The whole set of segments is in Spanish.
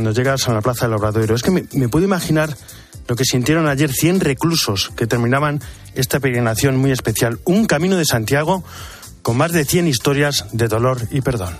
Cuando llegas a la Plaza del Obradoiro, es que me, me puedo imaginar lo que sintieron ayer 100 reclusos que terminaban esta peregrinación muy especial, un camino de Santiago con más de 100 historias de dolor y perdón.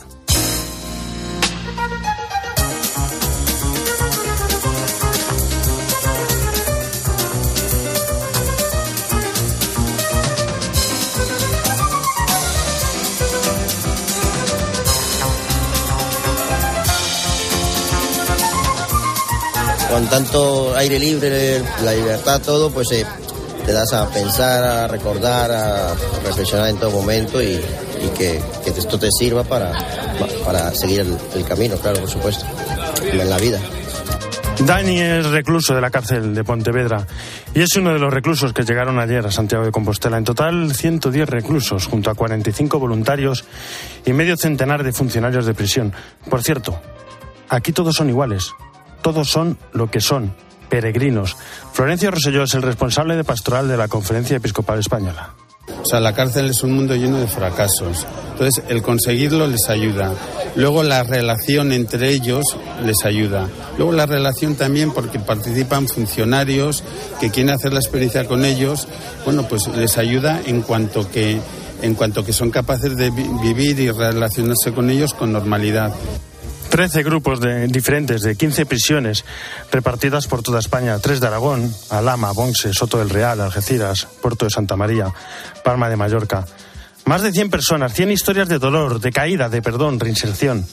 Con tanto aire libre, la libertad, todo, pues eh, te das a pensar, a recordar, a reflexionar en todo momento y, que, que, esto te sirva para, para seguir el, el, camino, claro, por supuesto, en la vida. Dani es recluso de la cárcel de Pontevedra y es uno de los reclusos que llegaron ayer a Santiago de Compostela. En total, 110 reclusos, junto a 45 voluntarios y medio centenar de funcionarios de prisión. Por cierto, aquí todos son iguales, todos son lo que son, peregrinos. Florencio Roselló es el responsable de pastoral de la Conferencia Episcopal Española. O sea, la cárcel es un mundo lleno de fracasos. Entonces, el conseguirlo les ayuda. Luego, la relación entre ellos les ayuda. Luego, la relación también porque participan funcionarios que quieren hacer la experiencia con ellos. Bueno, pues les ayuda en cuanto que, en cuanto que son capaces de vivir y relacionarse con ellos con normalidad. 13 grupos de, diferentes de 15 prisiones repartidas por toda España, tres de Aragón, Alama, Bonse, Soto del Real, Algeciras, Puerto de Santa María, Palma de Mallorca. Más de 100 personas, 100 historias de dolor, de caída, de perdón, reinserción.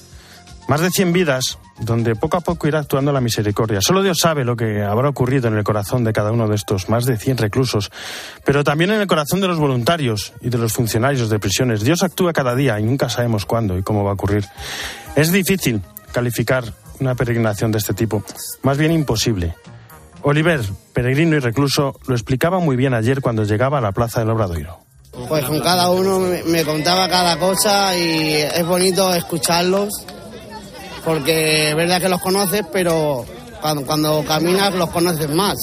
Más de 100 vidas donde poco a poco irá actuando la misericordia. Solo Dios sabe lo que habrá ocurrido en el corazón de cada uno de estos más de 100 reclusos, pero también en el corazón de los voluntarios y de los funcionarios de prisiones. Dios actúa cada día y nunca sabemos cuándo y cómo va a ocurrir. Es difícil calificar una peregrinación de este tipo, más bien imposible. Oliver, peregrino y recluso, lo explicaba muy bien ayer cuando llegaba a la plaza del Obradoiro. Pues con cada uno me contaba cada cosa y es bonito escucharlos porque es verdad que los conoces, pero cuando, caminas los conoces más.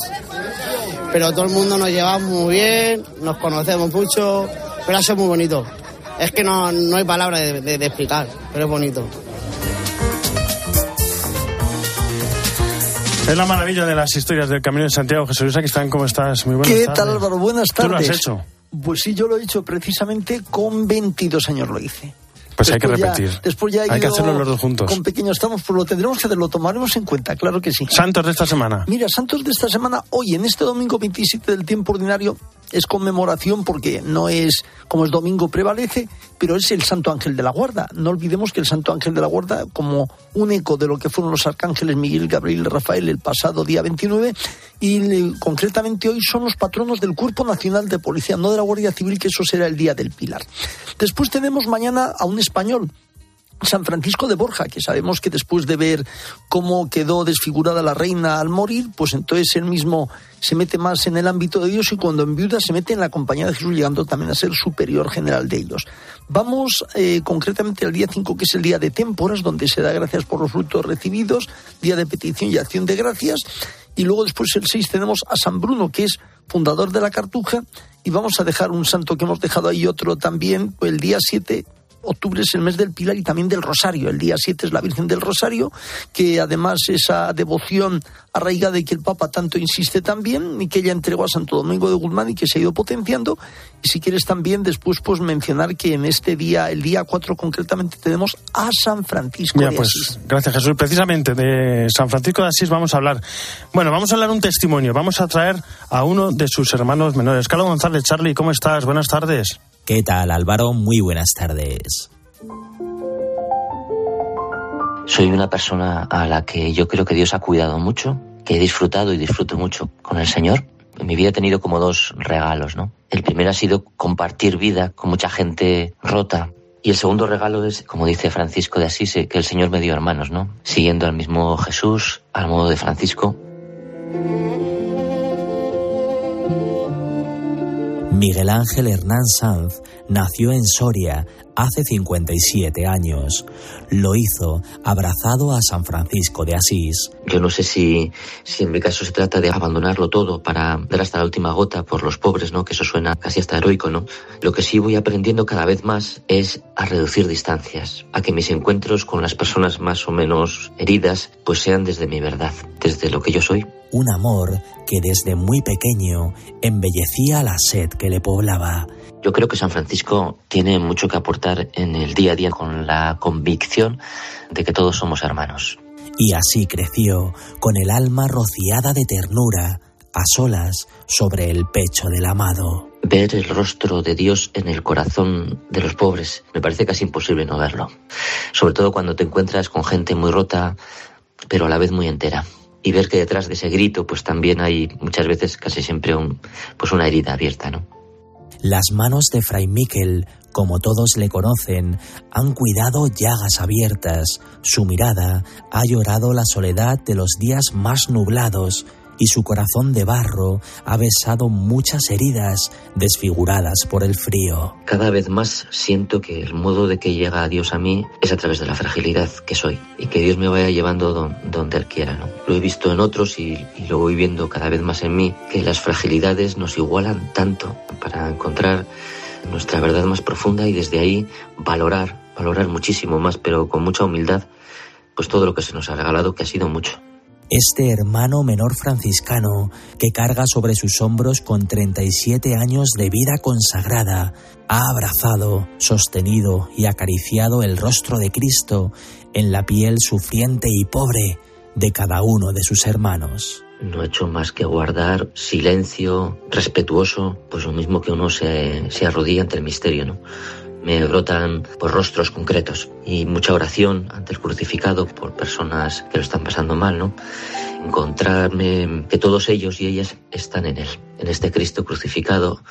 Pero todo el mundo nos lleva muy bien, nos conocemos mucho, pero eso es muy bonito. Es que no, no hay palabras de, de, de explicar, pero es bonito. Es la maravilla de las historias del Camino de Santiago. Jesús Luis, aquí están, ¿cómo estás? Muy buenas ¿Qué tardes. tal, Álvaro? Buenas tardes. ¿Tú lo has hecho? Pues sí, yo lo he hecho precisamente con 22 años lo hice. Pues hay que ya- repetir. después ya hay que hacerlo los dos juntos. Con pequeños estamos, pues lo tendremos que hacer, lo tomaremos en cuenta, claro que sí. Santos de esta semana. Mira, Santos de esta semana, hoy, en este domingo 27 del tiempo ordinario, es conmemoración porque no es como es domingo prevalece, pero es el Santo Ángel de la Guarda. No olvidemos que el Santo Ángel de la Guarda, como un eco de lo que fueron los arcángeles Miguel, Gabriel y Rafael el pasado día 29, y concretamente hoy son los patronos del Cuerpo Nacional de Policía, no de la Guardia Civil, que eso será el día del Pilar. Después tenemos mañana a un español, San Francisco de Borja, que sabemos que después de ver cómo quedó desfigurada la reina al morir, pues entonces él mismo se mete más en el ámbito de Dios y cuando enviuda se mete en la compañía de Jesús, llegando también a ser superior general de ellos. Vamos eh, concretamente al día 5, que es el día de temporas, donde se da gracias por los frutos recibidos, día de petición y acción de gracias. Y luego después el 6 tenemos a San Bruno, que es fundador de la Cartuja, y vamos a dejar un santo que hemos dejado ahí otro también, el día 7 octubre es el mes del Pilar y también del Rosario. El día 7 es la Virgen del Rosario, que además esa devoción arraigada y que el Papa tanto insiste también, y que ella entregó a Santo Domingo de Guzmán y que se ha ido potenciando. Y si quieres también después pues mencionar que en este día, el día 4 concretamente, tenemos a San Francisco Ya, de pues, Asís. gracias Jesús. Precisamente de San Francisco de Asís vamos a hablar. Bueno, vamos a hablar un testimonio. Vamos a traer a uno de sus hermanos menores. Carlos González, Charlie, ¿cómo estás? Buenas tardes. ¿Qué tal, Álvaro? Muy buenas tardes. Soy una persona a la que yo creo que Dios ha cuidado mucho, que he disfrutado y disfruto mucho con el Señor. En mi vida he tenido como dos regalos, ¿no? El primero ha sido compartir vida con mucha gente rota. Y el segundo regalo es, como dice Francisco de Asís, eh, que el Señor me dio hermanos, ¿no? Siguiendo al mismo Jesús, al modo de Francisco. Miguel Ángel Hernán Sanz nació en Soria hace 57 años. Lo hizo abrazado a San Francisco de Asís. Yo no sé si, si en mi caso se trata de abandonarlo todo para dar hasta la última gota por los pobres, ¿no? Que eso suena casi hasta heroico, ¿no? Lo que sí voy aprendiendo cada vez más es a reducir distancias, a que mis encuentros con las personas más o menos heridas pues sean desde mi verdad, desde lo que yo soy. Un amor que desde muy pequeño embellecía la sed que le poblaba yo creo que San Francisco tiene mucho que aportar en el día a día con la convicción de que todos somos hermanos. Y así creció, con el alma rociada de ternura, a solas sobre el pecho del amado. Ver el rostro de Dios en el corazón de los pobres me parece casi imposible no verlo. Sobre todo cuando te encuentras con gente muy rota, pero a la vez muy entera. Y ver que detrás de ese grito, pues también hay muchas veces, casi siempre, un, pues una herida abierta, ¿no? Las manos de Fray Miquel, como todos le conocen, han cuidado llagas abiertas, su mirada ha llorado la soledad de los días más nublados, y su corazón de barro ha besado muchas heridas desfiguradas por el frío. Cada vez más siento que el modo de que llega Dios a mí es a través de la fragilidad que soy y que Dios me vaya llevando donde Él quiera. Lo he visto en otros y, y lo voy viendo cada vez más en mí, que las fragilidades nos igualan tanto para encontrar nuestra verdad más profunda y desde ahí valorar, valorar muchísimo más, pero con mucha humildad, pues todo lo que se nos ha regalado, que ha sido mucho este hermano menor franciscano que carga sobre sus hombros con 37 años de vida consagrada, ha abrazado, sostenido y acariciado el rostro de Cristo en la piel sufriente y pobre de cada uno de sus hermanos. No he hecho más que guardar silencio respetuoso, pues lo mismo que uno se, se arrodilla ante el misterio, ¿no? Me brotan por rostros concretos y mucha oración ante el crucificado por personas que lo están pasando mal, ¿no? Encontrarme que todos ellos y ellas están en él, en este Cristo crucificado,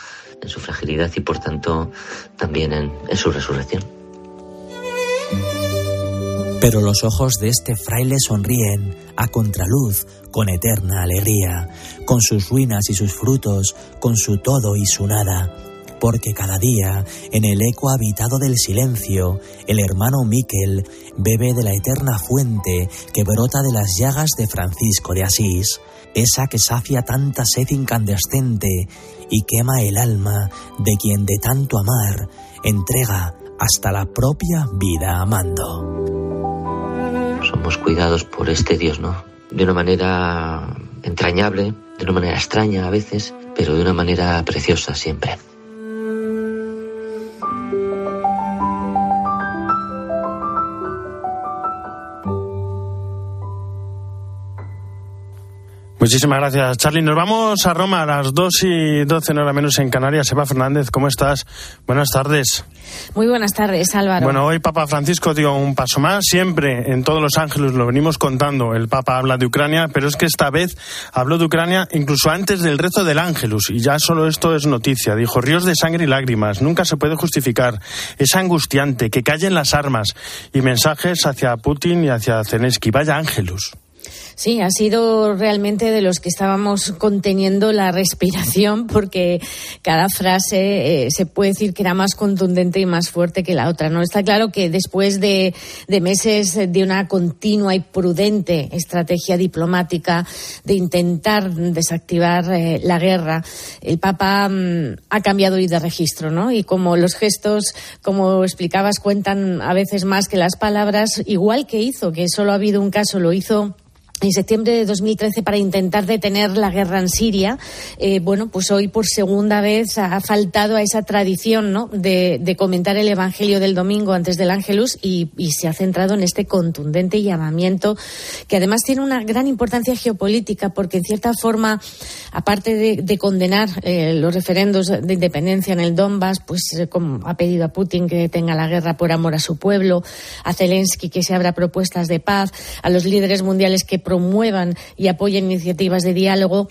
en su fragilidad y por tanto también en, en su resurrección. Pero los ojos de este fraile sonríen a contraluz con eterna alegría, con sus ruinas y sus frutos, con su todo y su nada porque cada día, en el eco habitado del silencio, el hermano Miquel bebe de la eterna fuente que brota de las llagas de Francisco de Asís, esa que sacia tanta sed incandescente y quema el alma de quien de tanto amar entrega hasta la propia vida amando. Somos cuidados por este Dios, ¿no? De una manera entrañable, de una manera extraña a veces, pero de una manera preciosa siempre. Muchísimas gracias, Charlie. Nos vamos a Roma a las 2 y 12, no hora menos en Canarias. Eva Fernández, ¿cómo estás? Buenas tardes. Muy buenas tardes, Álvaro. Bueno, hoy Papa Francisco dio un paso más. Siempre en todos los ángeles lo venimos contando. El Papa habla de Ucrania, pero es que esta vez habló de Ucrania incluso antes del rezo del Ángelus. Y ya solo esto es noticia. Dijo, ríos de sangre y lágrimas. Nunca se puede justificar. Es angustiante. Que callen las armas. Y mensajes hacia Putin y hacia Zelensky. Vaya Ángelus. Sí, ha sido realmente de los que estábamos conteniendo la respiración porque cada frase eh, se puede decir que era más contundente y más fuerte que la otra. No está claro que después de, meses de una continua y prudente estrategia diplomática de intentar desactivar eh, la guerra, el Papa mm, ha cambiado hoy de registro, ¿no? Y como los gestos, como explicabas, cuentan a veces más que las palabras, igual que hizo, que solo ha habido un caso, lo hizo en septiembre de 2013 para intentar detener la guerra en Siria. Eh, bueno, pues hoy por segunda vez ha faltado a esa tradición ¿no? de, comentar el Evangelio del domingo antes del Ángelus y, se ha centrado en este contundente llamamiento que además tiene una gran importancia geopolítica porque en cierta forma, aparte de, condenar eh, los referendos de independencia en el Donbass, pues eh, como ha pedido a Putin que tenga la guerra por amor a su pueblo, a Zelensky que se abra propuestas de paz, a los líderes mundiales que promuevan y apoyen iniciativas de diálogo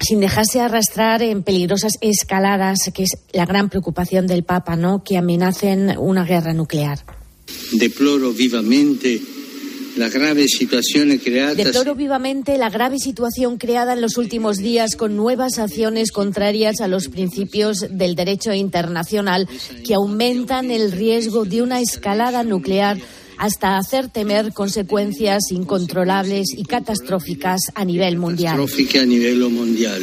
sin dejarse arrastrar en peligrosas escaladas, que es la gran preocupación del Papa, ¿no? Que amenacen una guerra nuclear. Deploro vivamente la grave situación creada. Deploro vivamente la grave situación creada en los últimos días con nuevas acciones contrarias a los principios del derecho internacional que aumentan el riesgo de una escalada nuclear hasta hacer temer consecuencias incontrolables y catastróficas a nivel mundial. a nivel mundial.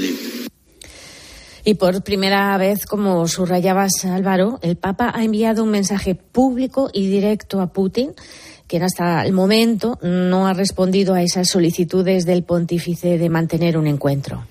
Y por primera vez, como subrayabas Álvaro, el Papa ha enviado un mensaje público y directo a Putin que hasta el momento no ha respondido a esas solicitudes del pontífice de mantener un encuentro.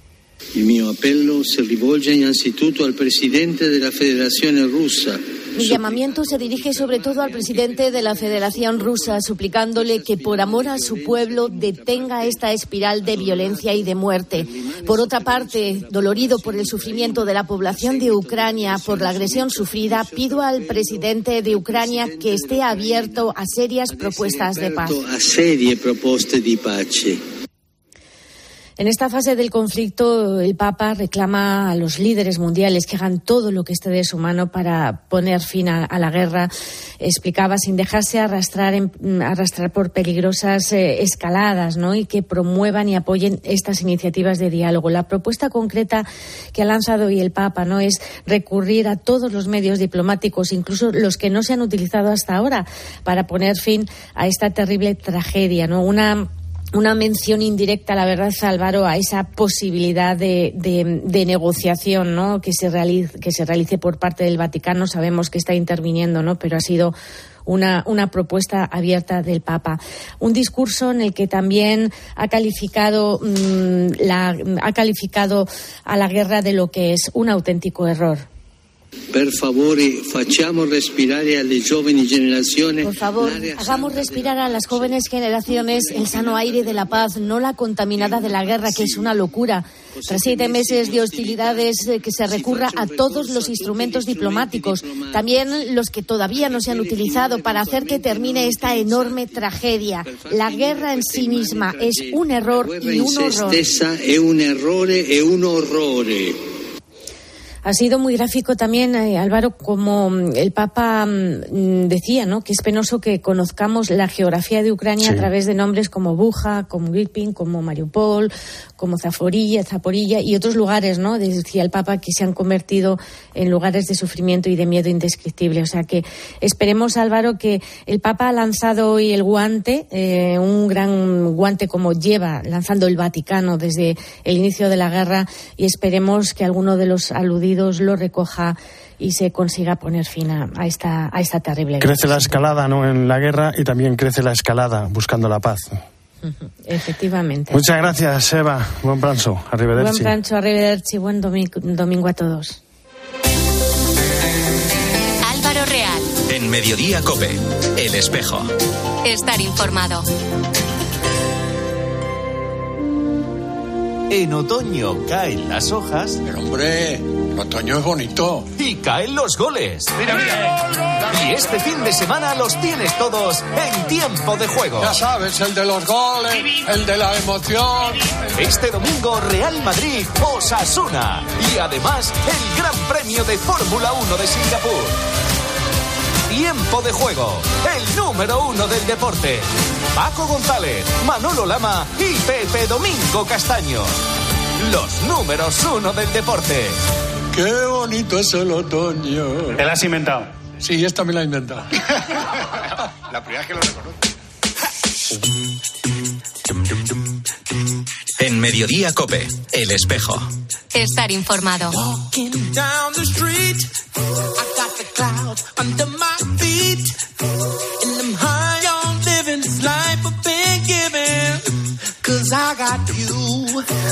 El mi appello se rivolge innanzitutto al presidente de la Federación Rusa. Mi llamamiento se dirige sobre todo al presidente de la Federación Rusa, suplicándole que por amor a su pueblo detenga esta espiral de violencia y de muerte. Por otra parte, dolorido por el sufrimiento de la población de Ucrania por la agresión sufrida, pido al presidente de Ucrania que esté abierto a serias propuestas de paz. A serie propuestas de paz. En esta fase del conflicto, el Papa reclama a los líderes mundiales que hagan todo lo que esté de su mano para poner fin a, la guerra. Explicaba sin dejarse arrastrar, arrastrar por peligrosas eh, escaladas, ¿no? Y que promuevan y apoyen estas iniciativas de diálogo. La propuesta concreta que ha lanzado hoy el Papa, ¿no? Es recurrir a todos los medios diplomáticos, incluso los que no se han utilizado hasta ahora, para poner fin a esta terrible tragedia, ¿no? Una una mención indirecta, la verdad, Álvaro, a esa posibilidad de, de, negociación ¿no? que, se realice, que se realice por parte del Vaticano. Sabemos que está interviniendo, ¿no? pero ha sido una, una, propuesta abierta del Papa. Un discurso en el que también ha calificado, mm, ha calificado a la guerra de lo que es un auténtico error. Por favor, hagamos respirar a las jóvenes generaciones el sano aire de la paz, no la contaminada de la guerra, que es una locura. Tras siete meses de hostilidades, eh, que se recurra a todos los instrumentos diplomáticos, también los que todavía no se han utilizado para hacer que termine esta enorme tragedia. La guerra en sí misma es un error y un horror. Es un error y un horror. Ha sido muy gráfico también, eh, Álvaro, como mm, el Papa mm, decía, ¿no? que es penoso que conozcamos la geografía de Ucrania a través de nombres como Buja, como Irpin, como Mariupol, como Zaporilla, Zaporilla y otros lugares, ¿no? Decía el Papa que se han convertido en lugares de sufrimiento y de miedo indescriptible. O sea que esperemos, Álvaro, que el Papa ha lanzado hoy el guante, eh, un gran guante como lleva lanzando el Vaticano desde el inicio de la guerra y esperemos que alguno de los aludidos lo recoja y se consiga poner fin a, esta, a esta terrible Crece la escalada ¿no? en la guerra y también crece la escalada buscando la paz. Efectivamente. Muchas gracias, Eva. Buen pranzo. Arrivederci. Buen pranzo, arrivederci. Buen domingo, domingo a todos. Álvaro Real. En Mediodía Cope. El espejo. Estar informado. En otoño caen las hojas. Pero hombre, el otoño es bonito. Y caen los goles. Mira, mira. Y este fin de semana los tienes todos en tiempo de juego. Ya sabes, el de los goles, el de la emoción. Este domingo Real Madrid Osasuna. Y además el Gran Premio de Fórmula 1 de Singapur. Tiempo de juego, el número uno del deporte. Paco González, Manolo Lama y Pepe Domingo Castaño. Los números uno del deporte. Qué bonito es el otoño. ¿Te la has inventado? Sí, esta me la he inventado. la primera que lo reconoce. En Mediodía Cope, El Espejo. Estar informado.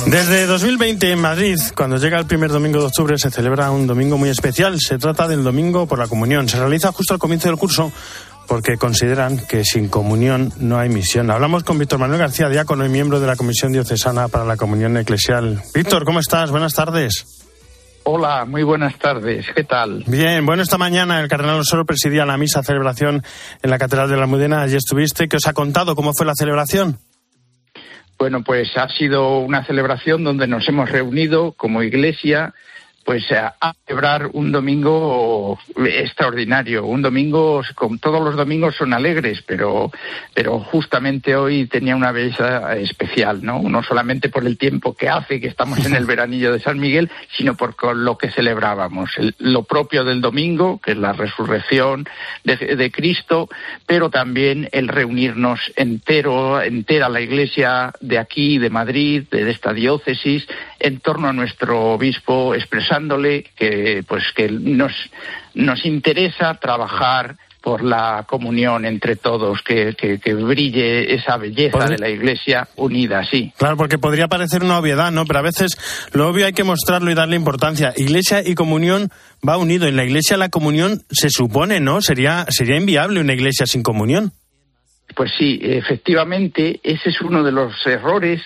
Desde 2020 en Madrid, cuando llega el primer domingo de octubre, se celebra un domingo muy especial. Se trata del Domingo por la Comunión. Se realiza justo al comienzo del curso porque consideran que sin comunión no hay misión. Hablamos con Víctor Manuel García, diácono y miembro de la Comisión Diocesana para la Comunión Eclesial. Víctor, ¿cómo estás? Buenas tardes. Hola, muy buenas tardes. ¿Qué tal? Bien, bueno, esta mañana el cardenal Osoro presidía la misa celebración en la Catedral de la Almudena. Allí estuviste. ¿Qué os ha contado? ¿Cómo fue la celebración? Bueno, pues ha sido una celebración donde nos hemos reunido como iglesia pues a, celebrar un domingo extraordinario, un domingo, como todos los domingos son alegres, pero, pero justamente hoy tenía una belleza especial, ¿no? No solamente por el tiempo que hace, que estamos en el veranillo de San Miguel, sino por lo que celebrábamos, lo propio del domingo, que es la resurrección de, Cristo, pero también el reunirnos entero, entera la iglesia de aquí, de Madrid, de esta diócesis, en torno a nuestro obispo, que, pues, que nos, nos interesa trabajar por la comunión entre todos, que, que, brille esa belleza de la Iglesia unida, sí. Claro, porque podría parecer una obviedad, ¿no? Pero a veces lo obvio hay que mostrarlo y darle importancia. Iglesia y comunión va unido. En la Iglesia la comunión se supone, ¿no? Sería, sería inviable una Iglesia sin comunión. Pues sí, efectivamente, ese es uno de los errores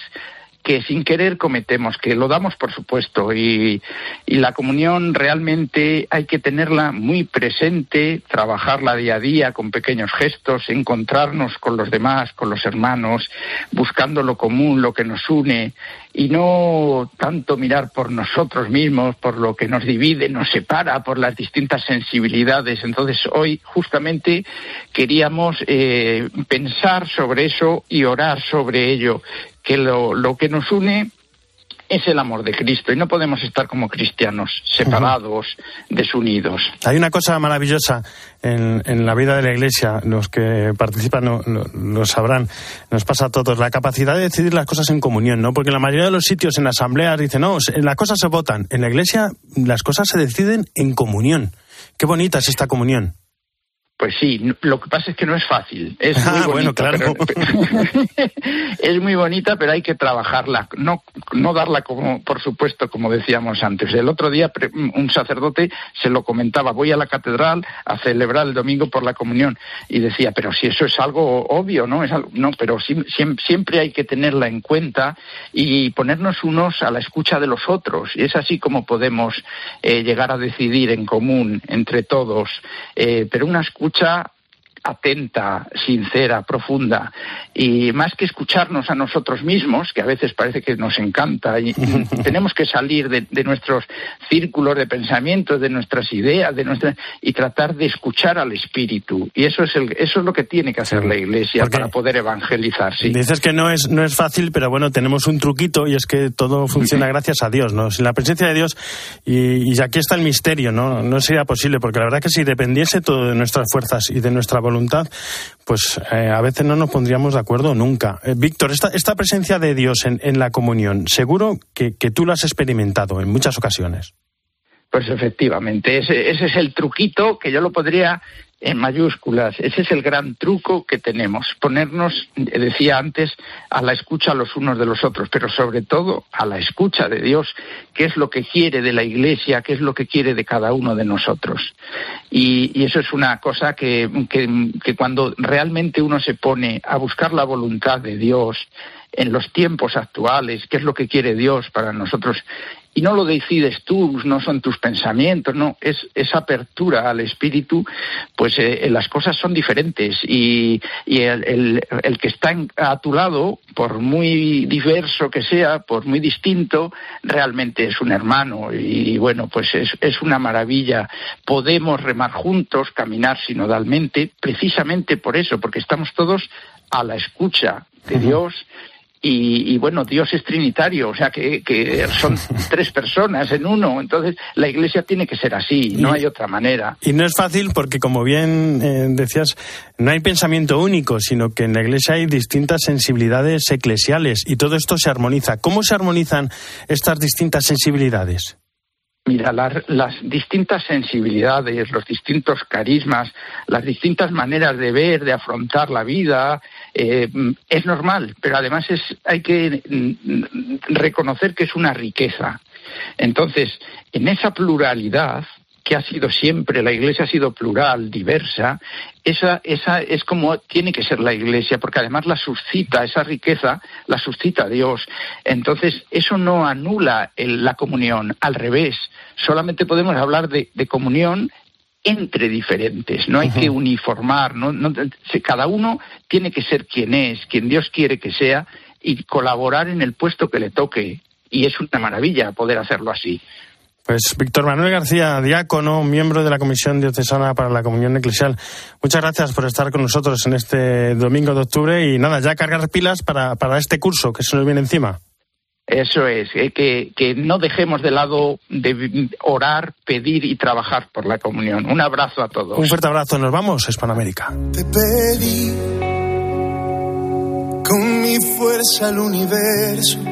que sin querer cometemos, que lo damos por supuesto y, y, la comunión realmente hay que tenerla muy presente, trabajarla día a día con pequeños gestos, encontrarnos con los demás, con los hermanos, buscando lo común, lo que nos une y no tanto mirar por nosotros mismos, por lo que nos divide, nos separa, por las distintas sensibilidades. Entonces hoy justamente queríamos eh, pensar sobre eso y orar sobre ello que lo, lo que nos une es el amor de Cristo y no podemos estar como cristianos separados, desunidos. Hay una cosa maravillosa en, en, la vida de la Iglesia, los que participan lo, sabrán, nos pasa a todos, la capacidad de decidir las cosas en comunión, ¿no? Porque en la mayoría de los sitios en asambleas dicen, no, las cosas se votan, en la Iglesia las cosas se deciden en comunión. Qué bonita es esta comunión. Pues sí, lo que pasa es que no es fácil. Es muy ah, bonita, claro. es muy bonita, pero hay que trabajarla, no, no darla como, por supuesto, como decíamos antes. El otro día un sacerdote se lo comentaba, voy a la catedral a celebrar el domingo por la comunión y decía, pero si eso es algo obvio, ¿no? Es no, pero siempre hay que tenerla en cuenta y ponernos unos a la escucha de los otros. Y es así como podemos eh, llegar a decidir en común entre todos. Eh, pero una escucha escucha atenta, sincera, profunda, y más que escucharnos a nosotros mismos, que a veces parece que nos encanta, y tenemos que salir de, nuestros círculos de pensamiento, de nuestras ideas, de nuestra, y tratar de escuchar al Espíritu. Y eso es, el, eso es lo que tiene que hacer la Iglesia para poder evangelizar. Sí. Dices que no es, no es fácil, pero bueno, tenemos un truquito y es que todo funciona gracias a Dios, ¿no? Sin la presencia de Dios, y, y aquí está el misterio, ¿no? No sería posible, porque la verdad que si dependiese todo de nuestras fuerzas y de nuestra voluntad, voluntad, pues eh, a veces no nos pondríamos de acuerdo nunca. Eh, Víctor, esta, esta presencia de Dios en, en la comunión, seguro que, tú lo has experimentado en muchas ocasiones. Pues efectivamente, ese, ese es el truquito que yo lo podría en mayúsculas. Ese es el gran truco que tenemos, ponernos, decía antes, a la escucha los unos de los otros, pero sobre todo a la escucha de Dios, qué es lo que quiere de la Iglesia, qué es lo que quiere de cada uno de nosotros. Y, eso es una cosa que, que cuando realmente uno se pone a buscar la voluntad de Dios, en los tiempos actuales, qué es lo que quiere Dios para nosotros y no lo decides tú, no son tus pensamientos, no, es esa apertura al espíritu, pues eh, las cosas son diferentes. Y, y el, el, que está a tu lado, por muy diverso que sea, por muy distinto, realmente es un hermano. Y bueno, pues es, es una maravilla. Podemos remar juntos, caminar sinodalmente, precisamente por eso, porque estamos todos a la escucha de Dios y, bueno, Dios es trinitario, o sea que, son tres personas en uno, entonces la iglesia tiene que ser así, no hay otra manera. Y no es fácil porque, como bien eh, decías, no hay pensamiento único, sino que en la iglesia hay distintas sensibilidades eclesiales y todo esto se armoniza. ¿Cómo se armonizan estas distintas sensibilidades? Mira, las, distintas sensibilidades, los distintos carismas, las distintas maneras de ver, de afrontar la vida, eh, es normal, pero además es, hay que mm, reconocer que es una riqueza. Entonces, en esa pluralidad, que ha sido siempre, la Iglesia ha sido plural, diversa, esa, esa es como tiene que ser la Iglesia, porque además la suscita, esa riqueza la suscita Dios. Entonces, eso no anula la comunión, al revés, solamente podemos hablar de, comunión entre diferentes, no hay que uniformar, no, cada uno tiene que ser quien es, quien Dios quiere que sea y colaborar en el puesto que le toque. Y es una maravilla poder hacerlo así. Pues Víctor Manuel García, diácono, miembro de la Comisión Diocesana para la Comunión Eclesial. Muchas gracias por estar con nosotros en este domingo de octubre y nada, ya cargar pilas para, para este curso que se nos viene encima. Eso es, eh, que, que no dejemos de lado de orar, pedir y trabajar por la comunión. Un abrazo a todos. Un fuerte abrazo, nos vamos, Hispanoamérica. Te pedí con mi fuerza al universo.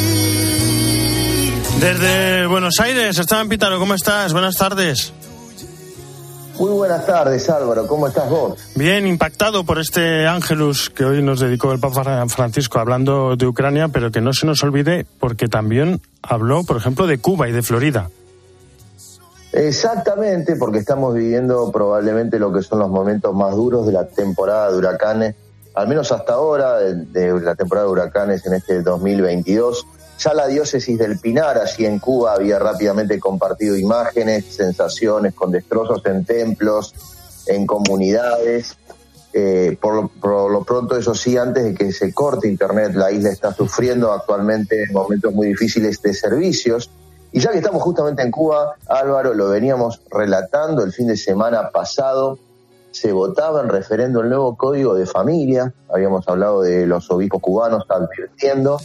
Desde Buenos Aires, Esteban Pitaro, ¿cómo estás? Buenas tardes. Muy buenas tardes, Álvaro. ¿Cómo estás vos? Bien, impactado por este Ángelus que hoy nos dedicó el Papa Francisco hablando de Ucrania, pero que no se nos olvide porque también habló, por ejemplo, de Cuba y de Florida. Exactamente, porque estamos viviendo probablemente lo que son los momentos más duros de la temporada de huracanes, al menos hasta ahora, de, de la temporada de huracanes en este 2022. Ya la diócesis del Pinar, allí en Cuba, había rápidamente compartido imágenes, sensaciones con destrozos en templos, en comunidades. Eh, por, por, lo, pronto, eso sí, antes de que se corte Internet, la isla está sufriendo actualmente momentos muy difíciles de servicios. Y ya que estamos justamente en Cuba, Álvaro, lo veníamos relatando el fin de semana pasado, se votaba en referendo el nuevo código de familia, habíamos hablado de los obispos cubanos advirtiendo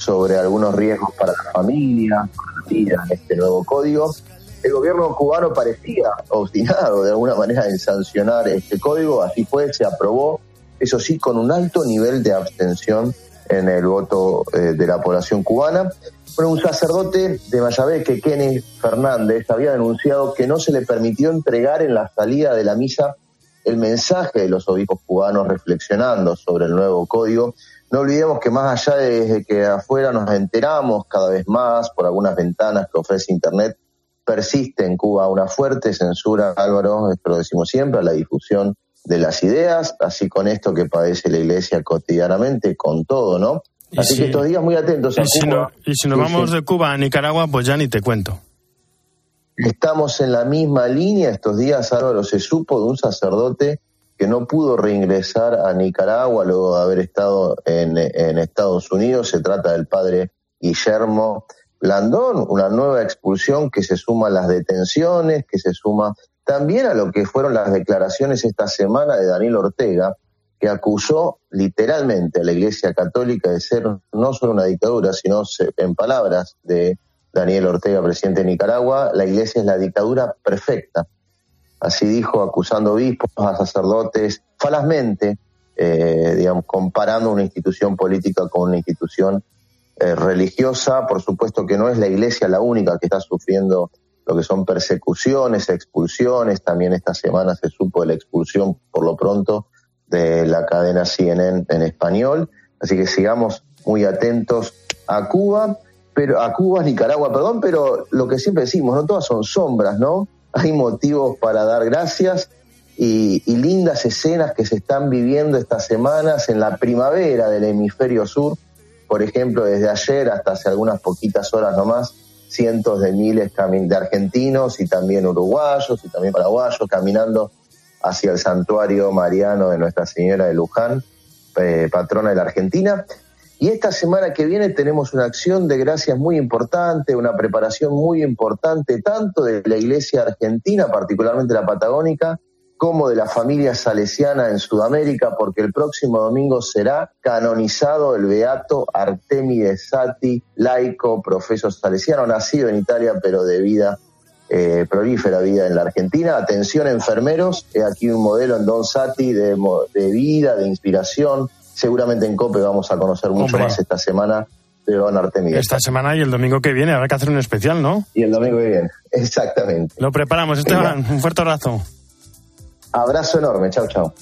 sobre algunos riesgos para la familia, para la vida en este nuevo código. El gobierno cubano parecía obstinado de alguna manera en sancionar este código, así fue, se aprobó, eso sí, con un alto nivel de abstención en el voto eh, de la población cubana. Bueno, un sacerdote de Mayabeque, Kenny Fernández, había denunciado que no se le permitió entregar en la salida de la misa el mensaje de los obispos cubanos reflexionando sobre el nuevo código. No olvidemos que más allá de que afuera nos enteramos cada vez más por algunas ventanas que ofrece Internet, persiste en Cuba una fuerte censura, Álvaro, esto lo decimos siempre, a la difusión de las ideas, así con esto que padece la Iglesia cotidianamente, con todo, ¿no? Así si, que estos días muy atentos a y si, Cuba. no, y si nos Sí, vamos sí. de Cuba a Nicaragua, pues ya ni te cuento. Estamos en la misma línea. Estos días, Álvaro, se supo de un sacerdote que no pudo reingresar a Nicaragua luego de haber estado en, Estados Unidos. Se trata del padre Guillermo Blandón, una nueva expulsión que se suma a las detenciones, que se suma también a lo que fueron las declaraciones esta semana de Daniel Ortega, que acusó literalmente a la Iglesia Católica de ser no solo una dictadura, sino en palabras de Daniel Ortega, presidente de Nicaragua, la Iglesia es la dictadura perfecta. Así dijo, acusando obispos, a sacerdotes, falazmente, eh, digamos, comparando una institución política con una institución eh, religiosa. Por supuesto que no es la Iglesia la única que está sufriendo lo que son persecuciones, expulsiones. También esta semana se supo de la expulsión, por lo pronto, de la cadena CNN en español. Así que sigamos muy atentos a Cuba, pero a Cuba, Nicaragua, perdón, pero lo que siempre decimos, no todas son sombras, ¿no? Hay motivos para dar gracias y, lindas escenas que se están viviendo estas semanas en la primavera del hemisferio sur. Por ejemplo, desde ayer hasta hace algunas poquitas horas nomás, cientos de miles de argentinos y también uruguayos y también paraguayos caminando hacia el santuario mariano de Nuestra Señora de Luján, eh, patrona de la Argentina. Y esta semana que viene tenemos una acción de gracias muy importante, una preparación muy importante, tanto de la Iglesia Argentina, particularmente la Patagónica, como de la familia salesiana en Sudamérica, porque el próximo domingo será canonizado el beato Artemides Sati, laico, profesor salesiano, nacido en Italia, pero de vida eh, prolífera vida en la Argentina. Atención enfermeros, aquí un modelo en Don Sati de, de vida, de inspiración. Seguramente en COPE vamos a conocer mucho Hombre. más esta semana de Don Artemides. Esta semana y el domingo que viene habrá que hacer un especial, ¿no? Y el domingo que viene, exactamente. Lo preparamos, Esteban. Un fuerte abrazo. Abrazo enorme, chao, chao.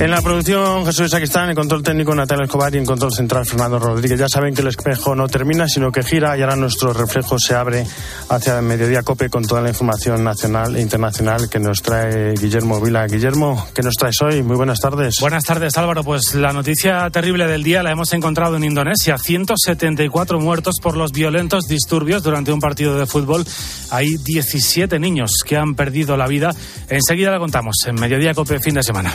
En la producción Jesús Saquistán, en control técnico Natalia Escobar y en control central Fernando Rodríguez. Ya saben que el espejo no termina, sino que gira y ahora nuestro reflejo se abre hacia mediodía COPE con toda la información nacional e internacional que nos trae Guillermo Vila. Guillermo, ¿qué nos traes hoy? Muy buenas tardes. Buenas tardes, Álvaro. Pues la noticia terrible del día la hemos encontrado en Indonesia. 174 muertos por los violentos disturbios durante un partido de fútbol. Hay 17 niños que han perdido la vida. Enseguida la contamos en Mediodía COPE fin de semana.